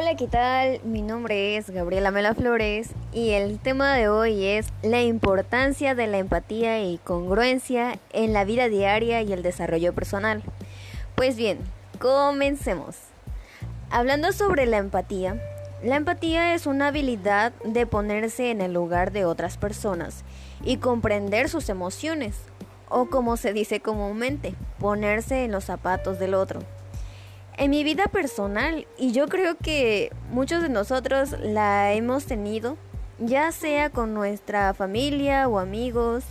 Hola, ¿qué tal? Mi nombre es Gabriela Mela Flores y el tema de hoy es la importancia de la empatía y congruencia en la vida diaria y el desarrollo personal. Pues bien, comencemos. Hablando sobre la empatía, la empatía es una habilidad de ponerse en el lugar de otras personas y comprender sus emociones, o como se dice comúnmente, ponerse en los zapatos del otro. En mi vida personal, y yo creo que muchos de nosotros la hemos tenido, ya sea con nuestra familia o amigos.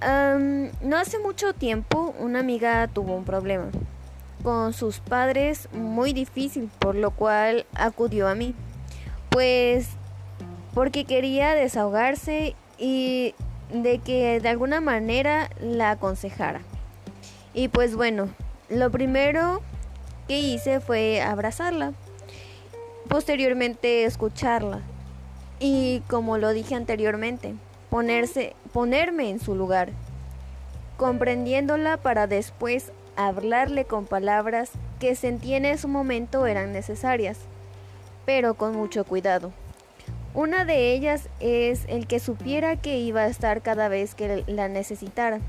no hace mucho tiempo una amiga tuvo un problema con sus padres muy difícil, por lo cual acudió a mí. Pues porque quería desahogarse y de que de alguna manera la aconsejara. Y pues bueno, lo primero que hice fue abrazarla, posteriormente escucharla y como lo dije anteriormente, ponerse, ponerme en su lugar, comprendiéndola para después hablarle con palabras que sentí en ese momento eran necesarias, pero con mucho cuidado. Una de ellas es el que supiera que iba a estar cada vez que la necesitara,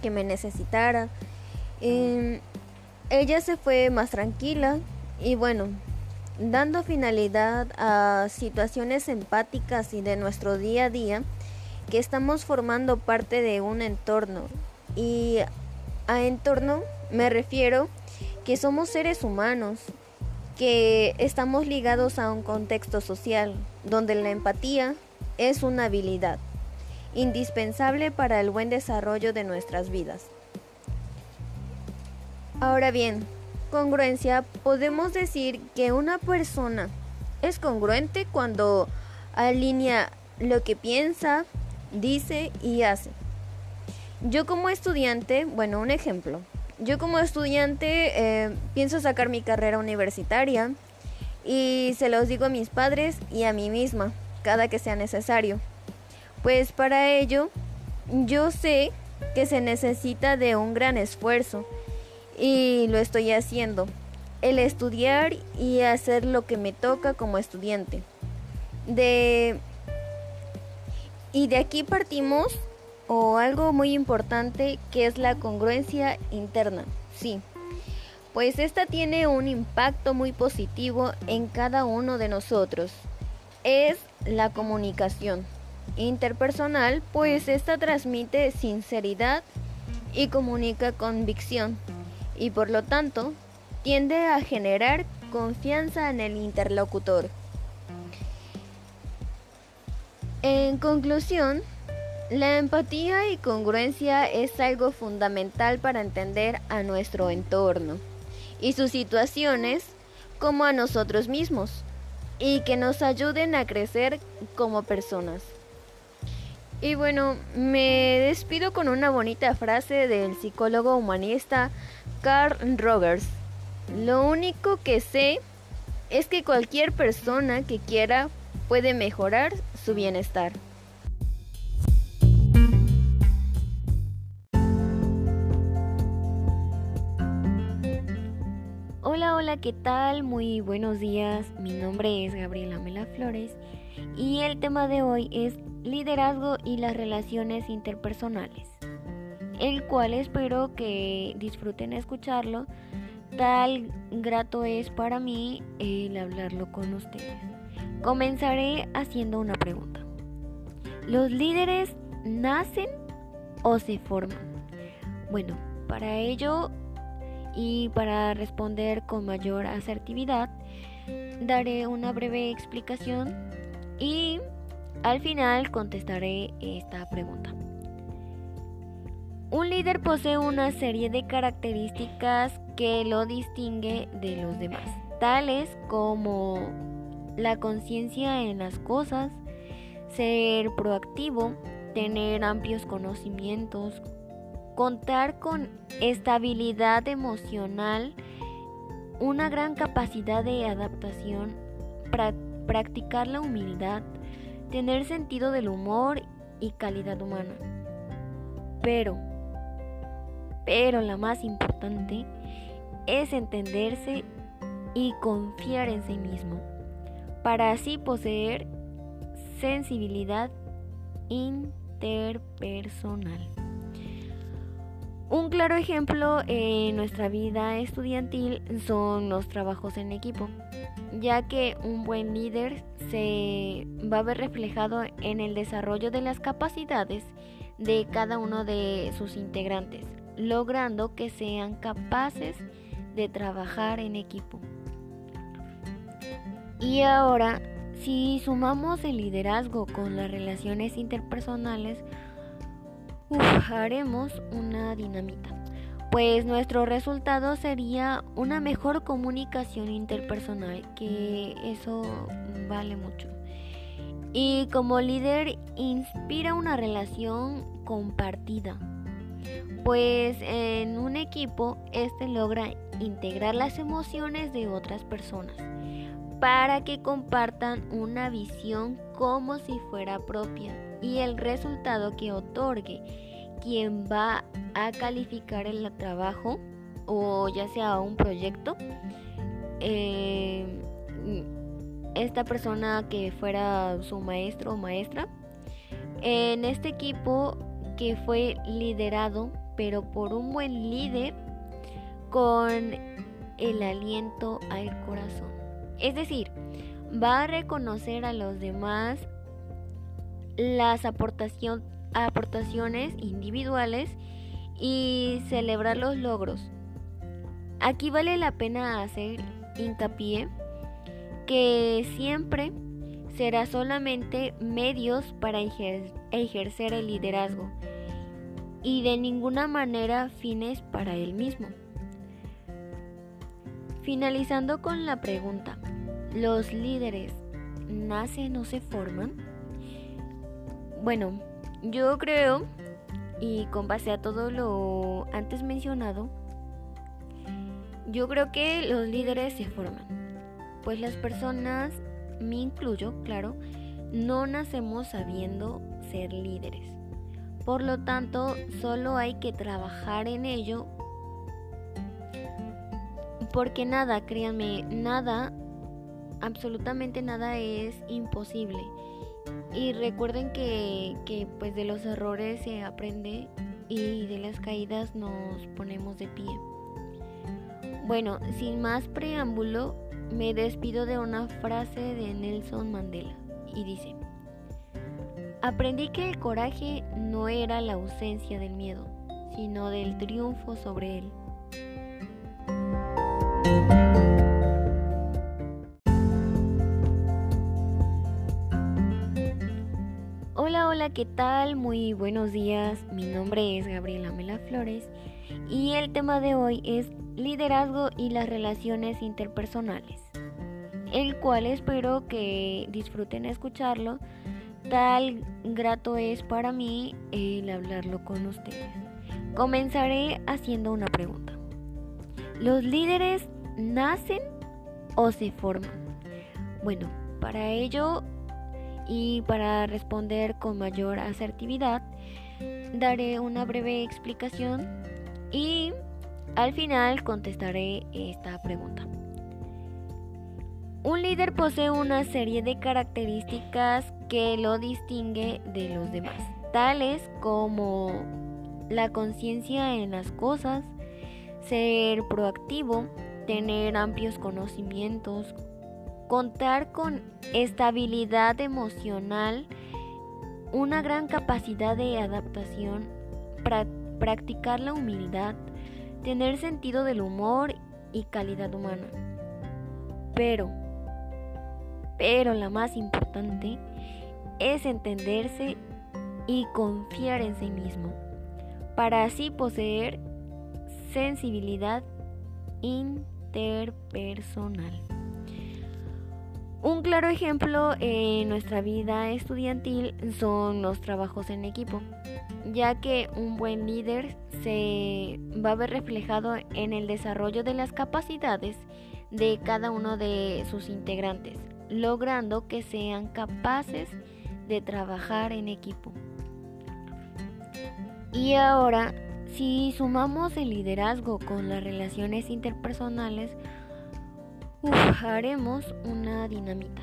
que me necesitara. Em, ella se fue más tranquila y bueno, dando finalidad a situaciones empáticas y de nuestro día a día, que estamos formando parte de un entorno. Y a entorno me refiero que somos seres humanos, que estamos ligados a un contexto social, donde la empatía es una habilidad indispensable para el buen desarrollo de nuestras vidas. Ahora bien, congruencia podemos decir que una persona es congruente cuando alinea lo que piensa, dice y hace. Yo como estudiante, bueno, un ejemplo. Yo como estudiante eh, pienso sacar mi carrera universitaria y se los digo a mis padres y a mí misma cada que sea necesario. Pues para ello yo sé que se necesita de un gran esfuerzo y lo estoy haciendo. El estudiar y hacer lo que me toca como estudiante. De y de aquí partimos o algo muy importante que es la congruencia interna. Sí. Pues esta tiene un impacto muy positivo en cada uno de nosotros. Es la comunicación interpersonal, pues esta transmite sinceridad y comunica convicción y por lo tanto tiende a generar confianza en el interlocutor. En conclusión, la empatía y congruencia es algo fundamental para entender a nuestro entorno y sus situaciones como a nosotros mismos y que nos ayuden a crecer como personas. Y bueno, me despido con una bonita frase del psicólogo humanista Carl Rogers. Lo único que sé es que cualquier persona que quiera puede mejorar su bienestar. Hola, hola, ¿qué tal? Muy buenos días. Mi nombre es Gabriela Mela Flores y el tema de hoy es liderazgo y las relaciones interpersonales, el cual espero que disfruten escucharlo, tal grato es para mí el hablarlo con ustedes. Comenzaré haciendo una pregunta. ¿Los líderes nacen o se forman? Bueno, para ello y para responder con mayor asertividad, daré una breve explicación y al final contestaré esta pregunta. Un líder posee una serie de características que lo distingue de los demás, tales como la conciencia en las cosas, ser proactivo, tener amplios conocimientos, contar con estabilidad emocional, una gran capacidad de adaptación, practicar la humildad, tener sentido del humor y calidad humana. Pero, pero la más importante es entenderse y confiar en sí mismo, para así poseer sensibilidad interpersonal. Un claro ejemplo en nuestra vida estudiantil son los trabajos en equipo, ya que un buen líder se va a ver reflejado en el desarrollo de las capacidades de cada uno de sus integrantes, logrando que sean capaces de trabajar en equipo. Y ahora, si sumamos el liderazgo con las relaciones interpersonales, haremos una dinamita, pues nuestro resultado sería una mejor comunicación interpersonal, que eso vale mucho. Y como líder inspira una relación compartida, pues en un equipo este logra integrar las emociones de otras personas para que compartan una visión como si fuera propia y el resultado que otorgue. Quien va a calificar el trabajo o ya sea un proyecto eh, esta persona que fuera su maestro o maestra en este equipo que fue liderado pero por un buen líder con el aliento al corazón es decir, va a reconocer a los demás las aportaciones individuales y celebrar los logros. Aquí vale la pena hacer hincapié que siempre será solamente medios para ejercer el liderazgo y de ninguna manera fines para él mismo. Finalizando con la pregunta, ¿los líderes nacen o se forman? Bueno, yo creo, y con base a todo lo antes mencionado, yo creo que los líderes se forman, pues las personas, me incluyo, claro, no nacemos sabiendo ser líderes. Por lo tanto, solo hay que trabajar en ello porque nada, créanme, nada, absolutamente nada es imposible. Y recuerden que, que pues de los errores se aprende y de las caídas nos ponemos de pie. Bueno, sin más preámbulo, me despido de una frase de Nelson Mandela y dice, aprendí que el coraje no era la ausencia del miedo, sino del triunfo sobre él. Hola, hola, ¿qué tal? Muy buenos días. Mi nombre es Gabriela Mela Flores y el tema de hoy es liderazgo y las relaciones interpersonales, el cual espero que disfruten escucharlo. Tal grato es para mí el hablarlo con ustedes. Comenzaré haciendo una pregunta. ¿Los líderes nacen o se forman? Bueno, para ello y para responder con mayor asertividad, daré una breve explicación y al final contestaré esta pregunta. Un líder posee una serie de características que lo distingue de los demás, tales como la conciencia en las cosas, ser proactivo, tener amplios conocimientos, contar con estabilidad emocional, una gran capacidad de adaptación, practicar la humildad, tener sentido del humor y calidad humana. Pero, pero la más importante es entenderse y confiar en sí mismo, para así poseer sensibilidad interpersonal. Un claro ejemplo en nuestra vida estudiantil son los trabajos en equipo, ya que un buen líder se va a ver reflejado en el desarrollo de las capacidades de cada uno de sus integrantes, logrando que sean capaces de trabajar en equipo. Y ahora si sumamos el liderazgo con las relaciones interpersonales, haremos una dinamita.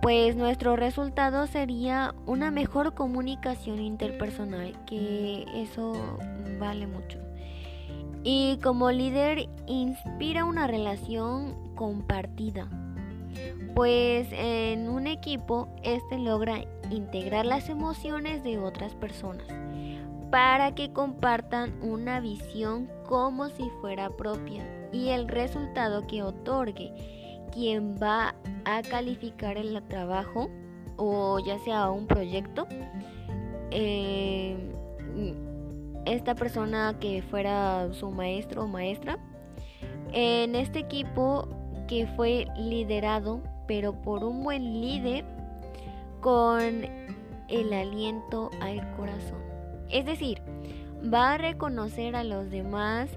Pues nuestro resultado sería una mejor comunicación interpersonal, que eso vale mucho. Y como líder inspira una relación compartida. Pues en un equipo este logra integrar las emociones de otras personas para que compartan una visión como si fuera propia y el resultado que otorgue. Quien va a calificar el trabajo o ya sea un proyecto eh, esta persona que fuera su maestro o maestra en este equipo que fue liderado pero por un buen líder con el aliento al corazón es decir va a reconocer a los demás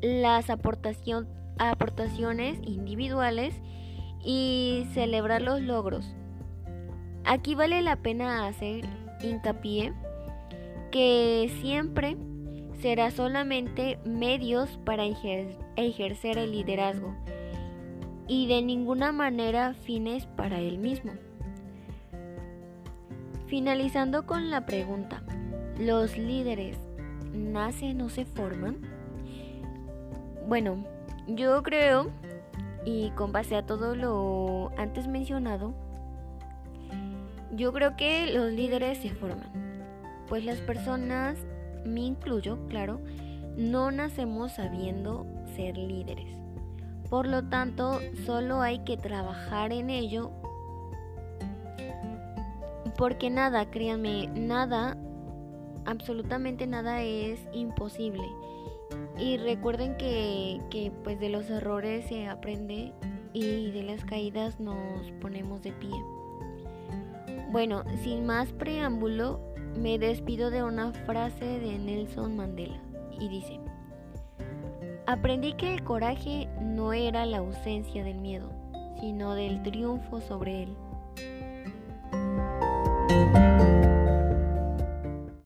las aportaciones individuales y celebrar los logros. Aquí vale la pena hacer hincapié que siempre será solamente medios para ejercer el liderazgo y de ninguna manera fines para él mismo. Finalizando con la pregunta, ¿los líderes nacen o se forman? Bueno, yo creo, y con base a todo lo antes mencionado, yo creo que los líderes se forman. Pues las personas, me incluyo, claro, no nacemos sabiendo ser líderes. Por lo tanto, solo hay que trabajar en ello. Porque nada, créanme, nada, absolutamente nada es imposible. Y recuerden que, que pues de los errores se aprende y de las caídas nos ponemos de pie. Bueno, sin más preámbulo, me despido de una frase de Nelson Mandela y dice, aprendí que el coraje no era la ausencia del miedo, sino del triunfo sobre él.